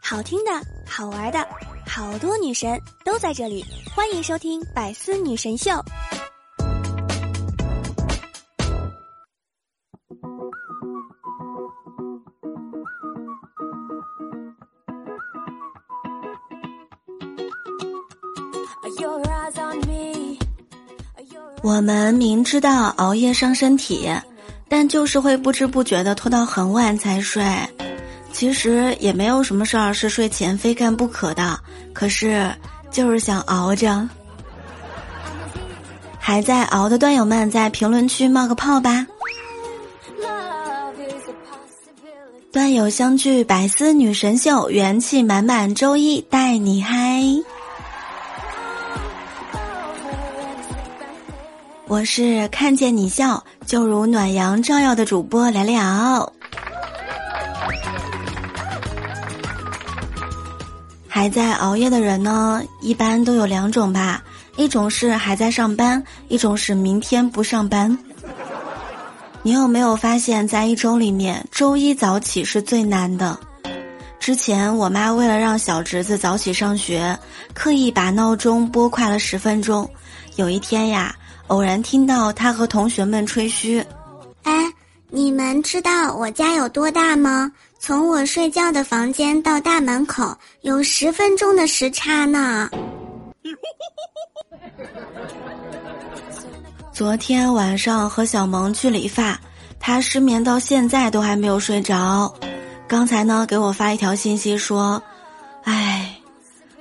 好听的，好玩的，好多女神都在这里，欢迎收听《百思女神秀》。我们明知道熬夜伤身体，但就是会不知不觉的拖到很晚才睡。其实也没有什么事儿是睡前非干不可的，可是就是想熬着。还在熬的段友们，在评论区冒个泡吧。段友相聚，百思女神秀，元气满满，周一带你嗨。我是看见你笑就如暖阳照耀的主播聊聊。还在熬夜的人呢，一般都有两种吧，一种是还在上班，一种是明天不上班。你有没有发现，在一周里面，周一早起是最难的？之前我妈为了让小侄子早起上学，刻意把闹钟拨快了十分钟。有一天呀。偶然听到他和同学们吹嘘：“哎，你们知道我家有多大吗？从我睡觉的房间到大门口有十分钟的时差呢。”昨天晚上和小萌去理发，他失眠到现在都还没有睡着。刚才呢，给我发一条信息说：“哎，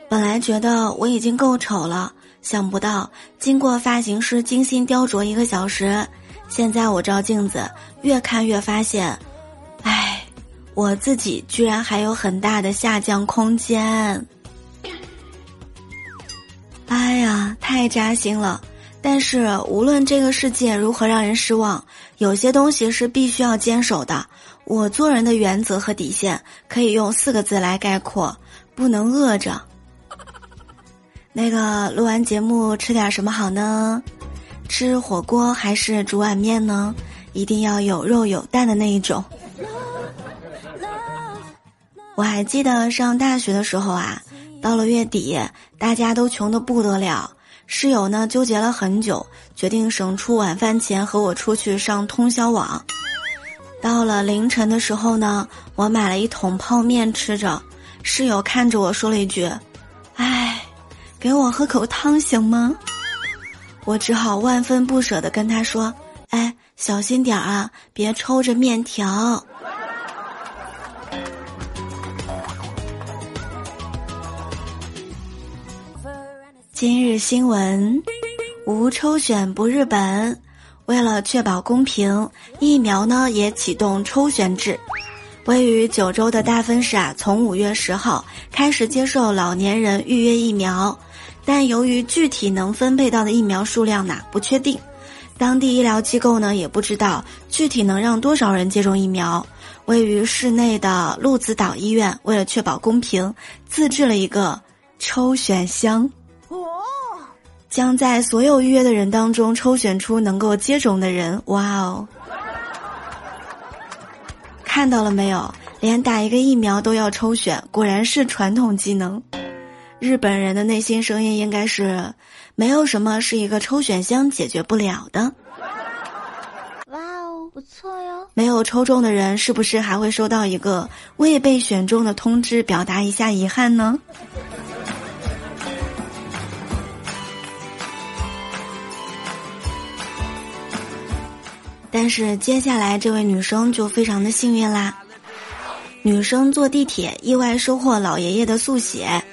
本来觉得我已经够丑了。”想不到，经过发型师精心雕琢一个小时，现在我照镜子，越看越发现，唉，我自己居然还有很大的下降空间。哎呀，太扎心了！但是无论这个世界如何让人失望，有些东西是必须要坚守的。我做人的原则和底线可以用四个字来概括：不能饿着。那个录完节目吃点什么好呢？吃火锅还是煮碗面呢？一定要有肉有蛋的那一种。我还记得上大学的时候啊，到了月底，大家都穷得不得了。室友呢纠结了很久，决定省出晚饭钱和我出去上通宵网。到了凌晨的时候呢，我买了一桶泡面吃着，室友看着我说了一句：“唉。”给我喝口汤行吗？我只好万分不舍的跟他说：“哎，小心点啊，别抽着面条。”今日新闻：无抽选不日本。为了确保公平，疫苗呢也启动抽选制。位于九州的大分市啊，从五月十号开始接受老年人预约疫苗。但由于具体能分配到的疫苗数量呢不确定，当地医疗机构呢也不知道具体能让多少人接种疫苗。位于市内的鹿子岛医院为了确保公平，自制了一个抽选箱，哦，将在所有预约的人当中抽选出能够接种的人。哇哦，看到了没有？连打一个疫苗都要抽选，果然是传统技能。日本人的内心声音应该是，没有什么是一个抽选箱解决不了的。哇哦，不错哟！没有抽中的人是不是还会收到一个未被选中的通知，表达一下遗憾呢？但是接下来这位女生就非常的幸运啦，女生坐地铁意外收获老爷爷的速写。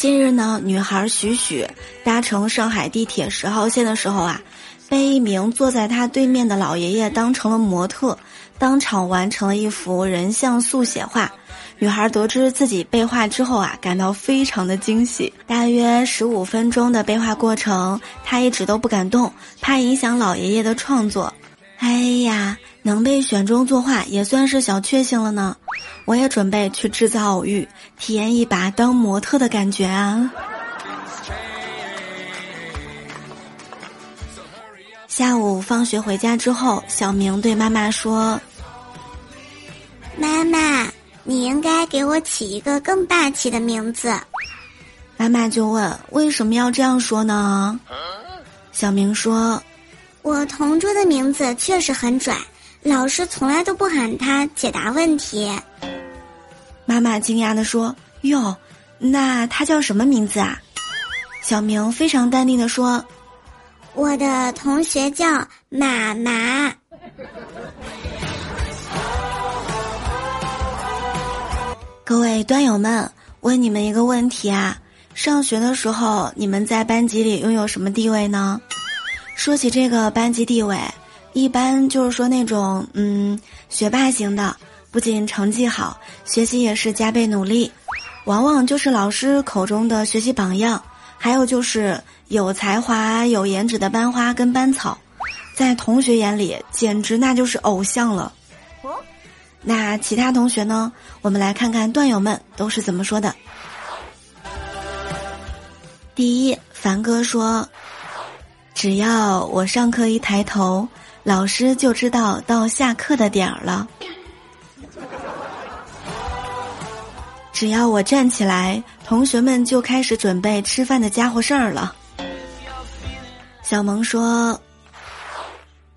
近日呢，女孩许许搭乘上海地铁十号线的时候啊，被一名坐在她对面的老爷爷当成了模特，当场完成了一幅人像速写画。女孩得知自己被画之后啊，感到非常的惊喜。大约十五分钟的被画过程，她一直都不敢动，怕影响老爷爷的创作。哎呀，能被选中作画也算是小确幸了呢。我也准备去制造偶遇，体验一把当模特的感觉啊。下午放学回家之后，小明对妈妈说：“妈妈，你应该给我起一个更霸气的名字。妈妈就问：“为什么要这样说呢？”小明说：“我同桌的名字确实很拽，老师从来都不喊他解答问题。”妈妈惊讶地说：“哟，那他叫什么名字啊？”小明非常淡定地说：“我的同学叫妈妈。”各位端友们，问你们一个问题啊：上学的时候，你们在班级里拥有什么地位呢？说起这个班级地位，一般就是说那种嗯学霸型的，不仅成绩好，学习也是加倍努力，往往就是老师口中的学习榜样。还有就是有才华、有颜值的班花跟班草，在同学眼里简直那就是偶像了。那其他同学呢？我们来看看段友们都是怎么说的。第一，凡哥说：“只要我上课一抬头，老师就知道到下课的点儿了；只要我站起来，同学们就开始准备吃饭的家伙事儿了。”小萌说。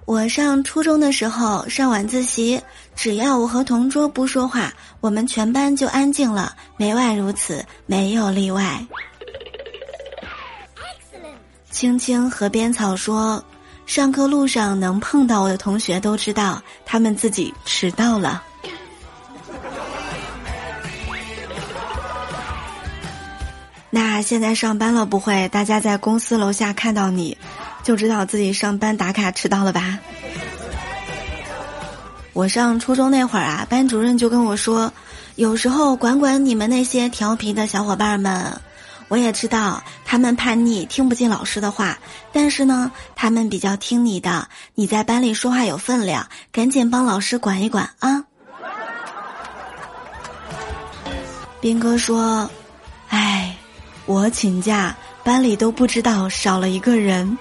我上初中的时候上晚自习，只要我和同桌不说话，我们全班就安静了，每晚如此，没有例外。青青河边草说，上课路上能碰到我的同学都知道，他们自己迟到了。那现在上班了，不会大家在公司楼下看到你？就知道自己上班打卡迟到了吧？我上初中那会儿啊，班主任就跟我说，有时候管管你们那些调皮的小伙伴们。我也知道他们叛逆，听不进老师的话，但是呢，他们比较听你的。你在班里说话有分量，赶紧帮老师管一管啊！斌哥说：“哎，我请假。”班里都不知道少了一个人，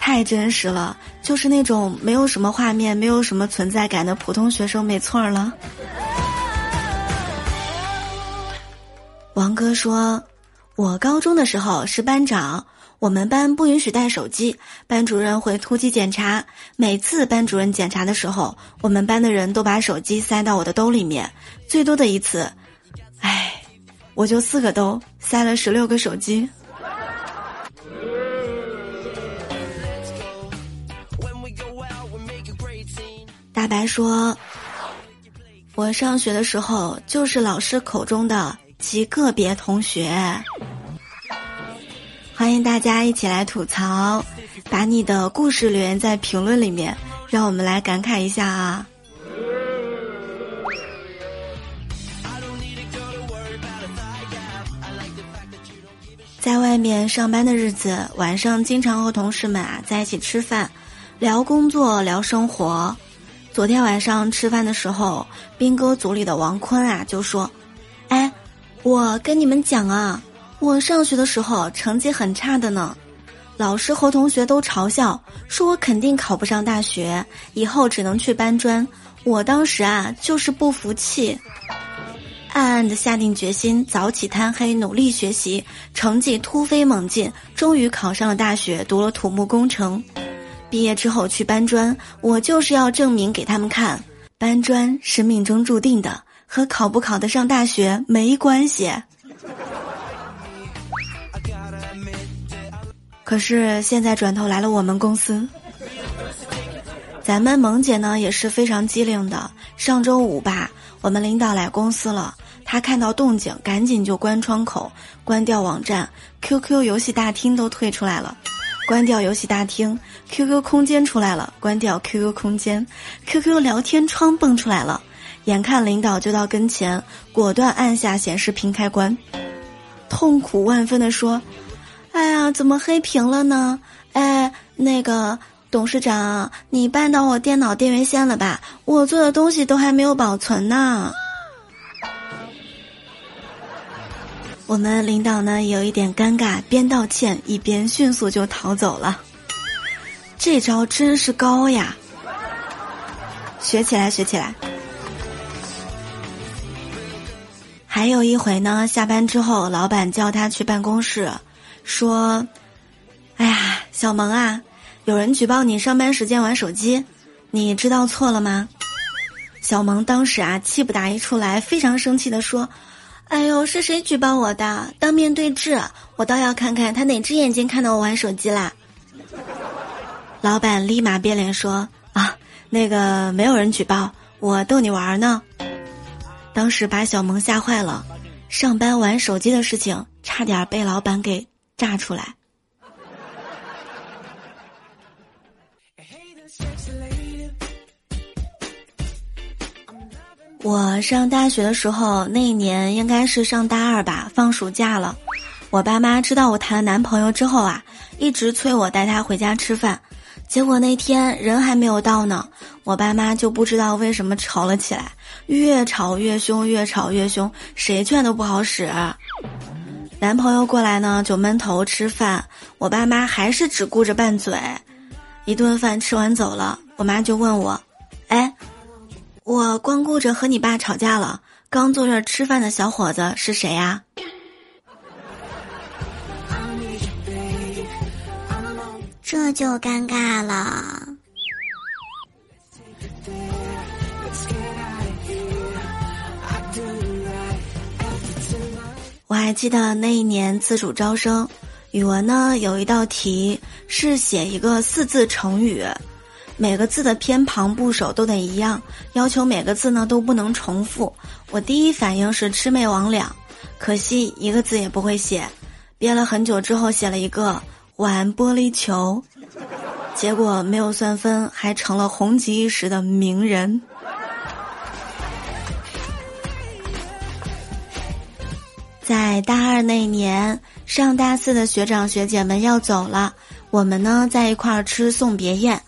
太真实了，就是那种没有什么画面、没有什么存在感的普通学生，没错了。王哥说：“我高中的时候是班长，我们班不允许带手机，班主任会突击检查。每次班主任检查的时候，我们班的人都把手机塞到我的兜里面。最多的一次，唉。”我就四个兜塞了十六个手机。大白说：“我上学的时候就是老师口中的极个别同学。”欢迎大家一起来吐槽，把你的故事留言在评论里面，让我们来感慨一下啊。在外面上班的日子，晚上经常和同事们啊在一起吃饭，聊工作，聊生活。昨天晚上吃饭的时候，兵哥组里的王坤啊就说：“，我跟你们讲啊，我上学的时候成绩很差的呢，老师和同学都嘲笑，说我肯定考不上大学，以后只能去搬砖。我当时啊就是不服气。”暗暗的下定决心，早起贪黑努力学习，成绩突飞猛进，终于考上了大学，读了土木工程。毕业之后去搬砖，我就是要证明给他们看，搬砖是命中注定的，和考不考得上大学没关系。可是现在转头来了我们公司，咱们萌姐呢也是非常机灵的。上周五吧，我们领导来公司了。他看到动静，赶紧就关窗口、关掉网站、QQ 游戏大厅都退出来了，关掉游戏大厅，QQ 空间出来了，关掉 QQ 空间，QQ 聊天窗蹦出来了，眼看领导就到跟前，果断按下显示屏开关，痛苦万分的说：“哎呀，怎么黑屏了呢？哎，那个董事长，你绊到我电脑电源线了吧？我做的东西都还没有保存呢。”我们领导呢有一点尴尬，边道歉一边迅速就逃走了。这招真是高呀！学起来，学起来。还有一回呢，下班之后，老板叫他去办公室，说：“哎呀，小萌啊，有人举报你上班时间玩手机，你知道错了吗？”小萌当时啊，气不打一处来，非常生气的说：“哎呦，是谁举报我的？当面对质，我倒要看看他哪只眼睛看到我玩手机啦！”老板立马变脸说：“啊，那个没有人举报，我逗你玩呢。”当时把小萌吓坏了，上班玩手机的事情差点被老板给炸出来。我上大学的时候，那一年应该是上大二吧，放暑假了。我爸妈知道我谈了男朋友之后啊，一直催我带他回家吃饭。结果那天人还没有到呢，我爸妈就不知道为什么吵了起来，越吵越凶，越吵越凶，谁劝都不好使。男朋友过来呢，就闷头吃饭，我爸妈还是只顾着拌嘴。一顿饭吃完走了，我妈就问我：“哎。”我光顾着和你爸吵架了，刚坐这儿吃饭的小伙子是谁呀？这就尴尬了。我还记得那一年自主招生，语文呢有一道题是写一个四字成语。每个字的偏旁部首都得一样，要求每个字呢都不能重复。我第一反应是魑魅魍魉，可惜一个字也不会写，憋了很久之后写了一个玩玻璃球，结果没有算分，还成了红极一时的名人。在大二那年，上大四的学长学姐们要走了，我们呢在一块儿吃送别宴。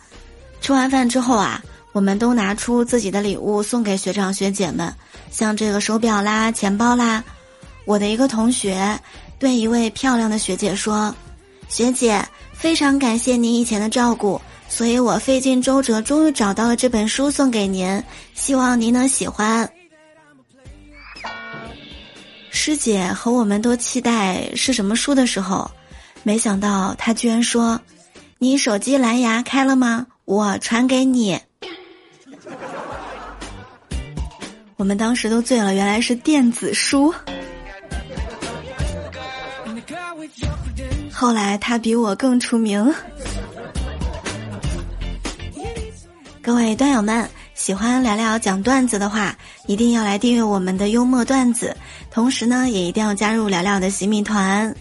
吃完饭之后啊，我们都拿出自己的礼物送给学长学姐们，像这个手表啦、钱包啦。我的一个同学对一位漂亮的学姐说：“学姐，非常感谢您以前的照顾，所以我费尽周折终于找到了这本书送给您，希望您能喜欢。”师姐和我们都期待是什么书的时候，没想到她居然说：“你手机蓝牙开了吗？”我传给你，我们当时都醉了，原来是电子书。后来他比我更出名。各位段友们，喜欢聊聊讲段子的话，一定要来订阅我们的幽默段子，同时呢，也一定要加入聊聊的洗米团。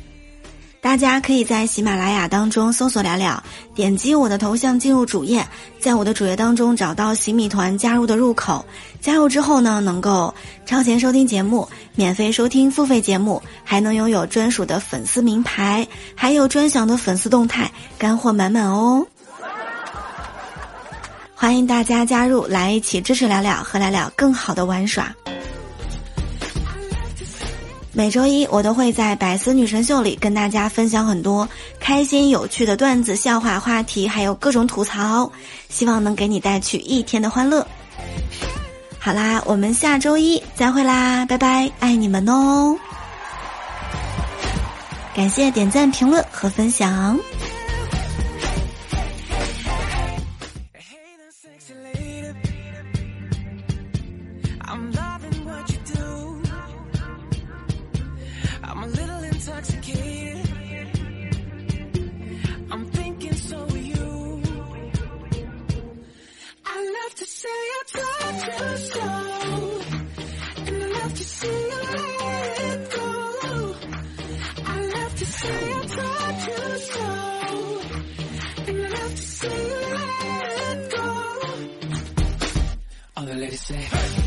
大家可以在喜马拉雅当中搜索“聊聊”，点击我的头像进入主页，在我的主页当中找到喜米团加入的入口。加入之后呢，能够超前收听节目，免费收听付费节目，还能拥有专属的粉丝名牌，还有专享的粉丝动态，干货满满哦！欢迎大家加入，来一起支持聊聊和聊聊更好的玩耍。每周一，我都会在百思女神秀里跟大家分享很多开心有趣的段子、笑话、话题，还有各种吐槽，希望能给你带去一天的欢乐。好啦，我们下周一再会啦，拜拜，爱你们哦！感谢点赞、评论和分享。I'm thinking so are you. I love to say I told you so. And I love to see you let go. I love to say I told you so. And I love to see you let go. All the ladies say, hey.